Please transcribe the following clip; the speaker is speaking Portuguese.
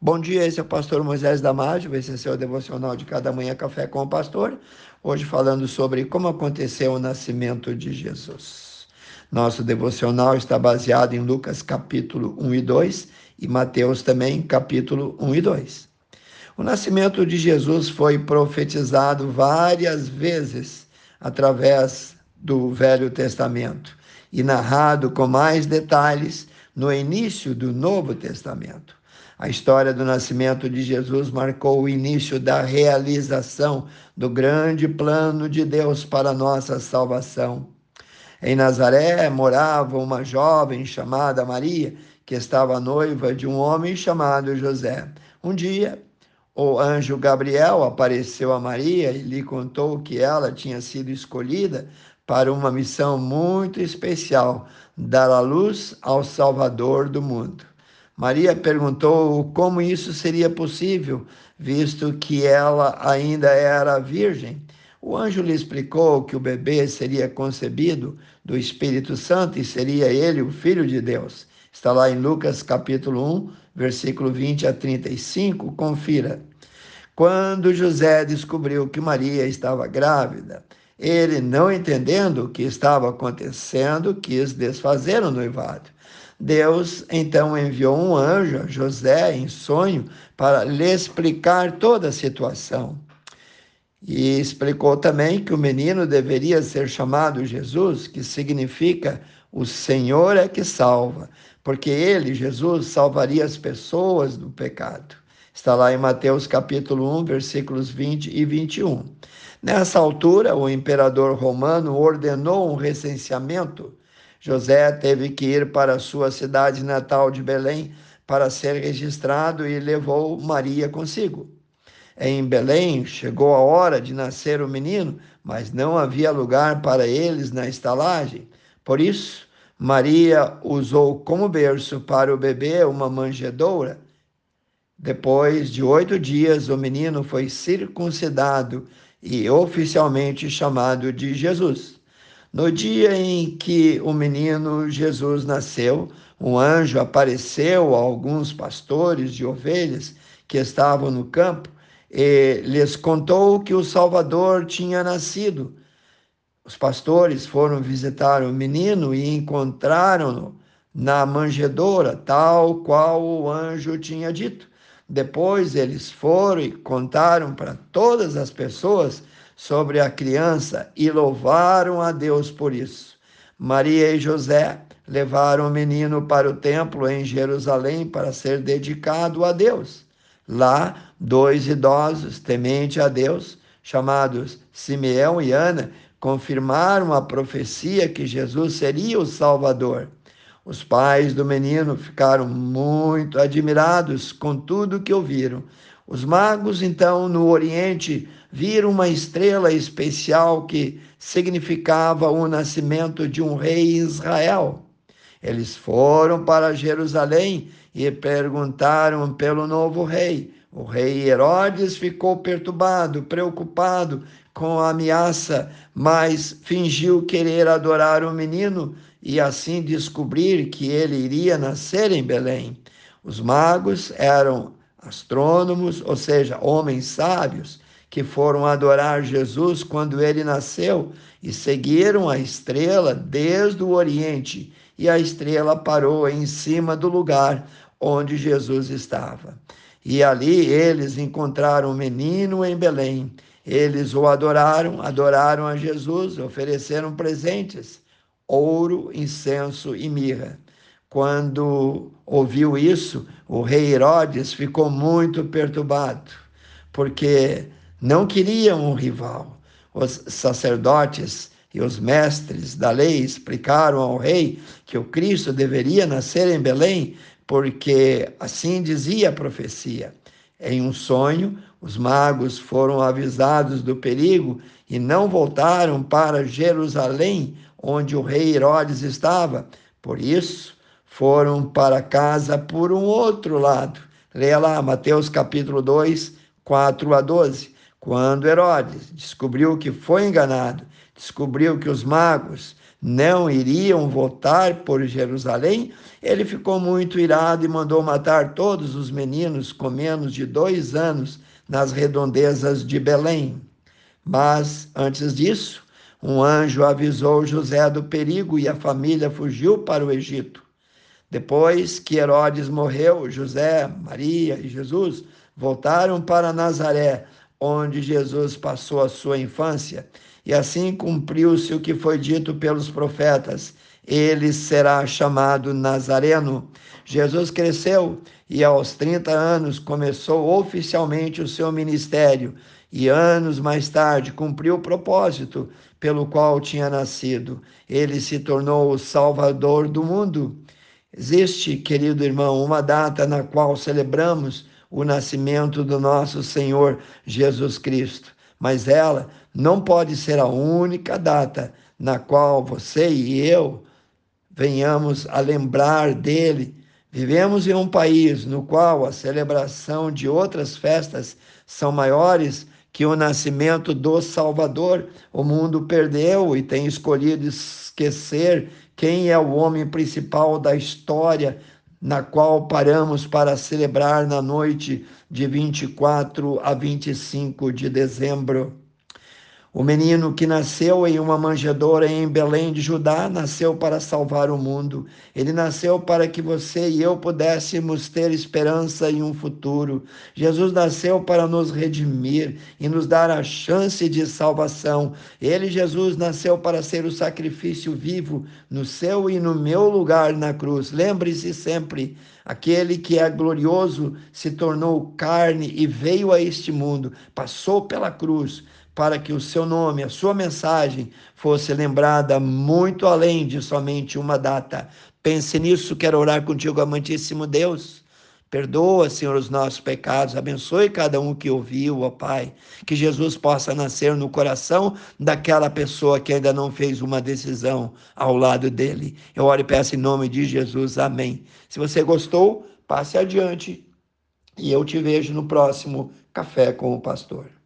Bom dia, esse é o pastor Moisés Damásio, esse é seu devocional de cada manhã Café com o Pastor. Hoje falando sobre como aconteceu o nascimento de Jesus. Nosso devocional está baseado em Lucas capítulo 1 e 2 e Mateus também capítulo 1 e 2. O nascimento de Jesus foi profetizado várias vezes através do Velho Testamento e narrado com mais detalhes no início do Novo Testamento. A história do nascimento de Jesus marcou o início da realização do grande plano de Deus para nossa salvação. Em Nazaré morava uma jovem chamada Maria, que estava noiva de um homem chamado José. Um dia, o anjo Gabriel apareceu a Maria e lhe contou que ela tinha sido escolhida para uma missão muito especial dar a luz ao Salvador do mundo. Maria perguntou como isso seria possível, visto que ela ainda era virgem. O anjo lhe explicou que o bebê seria concebido do Espírito Santo e seria ele o Filho de Deus. Está lá em Lucas capítulo 1, versículo 20 a 35, confira. Quando José descobriu que Maria estava grávida, ele, não entendendo o que estava acontecendo, quis desfazer o noivado. Deus então enviou um anjo José em sonho para lhe explicar toda a situação. E explicou também que o menino deveria ser chamado Jesus, que significa o Senhor é que salva, porque ele, Jesus, salvaria as pessoas do pecado. Está lá em Mateus capítulo 1, versículos 20 e 21. Nessa altura, o imperador romano ordenou um recenseamento José teve que ir para sua cidade natal de Belém para ser registrado e levou Maria consigo. Em Belém chegou a hora de nascer o menino, mas não havia lugar para eles na estalagem. Por isso, Maria usou como berço para o bebê uma manjedoura. Depois de oito dias, o menino foi circuncidado e oficialmente chamado de Jesus. No dia em que o menino Jesus nasceu, um anjo apareceu a alguns pastores de ovelhas que estavam no campo e lhes contou que o Salvador tinha nascido. Os pastores foram visitar o menino e encontraram-no na manjedoura, tal qual o anjo tinha dito. Depois eles foram e contaram para todas as pessoas sobre a criança e louvaram a Deus por isso. Maria e José levaram o menino para o templo em Jerusalém para ser dedicado a Deus. Lá, dois idosos, temente a Deus, chamados Simeão e Ana, confirmaram a profecia que Jesus seria o Salvador. Os pais do menino ficaram muito admirados com tudo que ouviram. Os magos, então, no Oriente, viram uma estrela especial que significava o nascimento de um rei em Israel. Eles foram para Jerusalém e perguntaram pelo novo rei. O rei Herodes ficou perturbado, preocupado com a ameaça, mas fingiu querer adorar o menino e assim descobrir que ele iria nascer em Belém. Os magos eram astrônomos, ou seja, homens sábios, que foram adorar Jesus quando ele nasceu e seguiram a estrela desde o Oriente, e a estrela parou em cima do lugar onde Jesus estava. E ali eles encontraram o menino em Belém. Eles o adoraram, adoraram a Jesus, ofereceram presentes: ouro, incenso e mirra. Quando ouviu isso, o rei Herodes ficou muito perturbado, porque não queriam um rival. Os sacerdotes e os mestres da lei explicaram ao rei que o Cristo deveria nascer em Belém, porque assim dizia a profecia. Em um sonho, os magos foram avisados do perigo e não voltaram para Jerusalém, onde o rei Herodes estava. Por isso, foram para casa por um outro lado. Leia lá, Mateus capítulo 2, 4 a 12. Quando Herodes descobriu que foi enganado, descobriu que os magos não iriam voltar por Jerusalém, ele ficou muito irado e mandou matar todos os meninos com menos de dois anos nas redondezas de Belém. Mas, antes disso, um anjo avisou José do perigo e a família fugiu para o Egito. Depois que Herodes morreu, José, Maria e Jesus voltaram para Nazaré, onde Jesus passou a sua infância, e assim cumpriu-se o que foi dito pelos profetas: ele será chamado Nazareno. Jesus cresceu e aos 30 anos começou oficialmente o seu ministério, e anos mais tarde cumpriu o propósito pelo qual tinha nascido. Ele se tornou o Salvador do mundo. Existe, querido irmão, uma data na qual celebramos o nascimento do nosso Senhor Jesus Cristo, mas ela não pode ser a única data na qual você e eu venhamos a lembrar dele. Vivemos em um país no qual a celebração de outras festas são maiores que o nascimento do Salvador. O mundo perdeu e tem escolhido esquecer quem é o homem principal da história na qual paramos para celebrar na noite de 24 a 25 de dezembro. O menino que nasceu em uma manjedoura em Belém de Judá nasceu para salvar o mundo. Ele nasceu para que você e eu pudéssemos ter esperança em um futuro. Jesus nasceu para nos redimir e nos dar a chance de salvação. Ele, Jesus, nasceu para ser o sacrifício vivo no seu e no meu lugar na cruz. Lembre-se sempre. Aquele que é glorioso se tornou carne e veio a este mundo, passou pela cruz para que o seu nome, a sua mensagem fosse lembrada muito além de somente uma data. Pense nisso, quero orar contigo, amantíssimo Deus. Perdoa, Senhor, os nossos pecados, abençoe cada um que ouviu, ó Pai. Que Jesus possa nascer no coração daquela pessoa que ainda não fez uma decisão ao lado dele. Eu oro e peço em nome de Jesus, amém. Se você gostou, passe adiante e eu te vejo no próximo Café com o Pastor.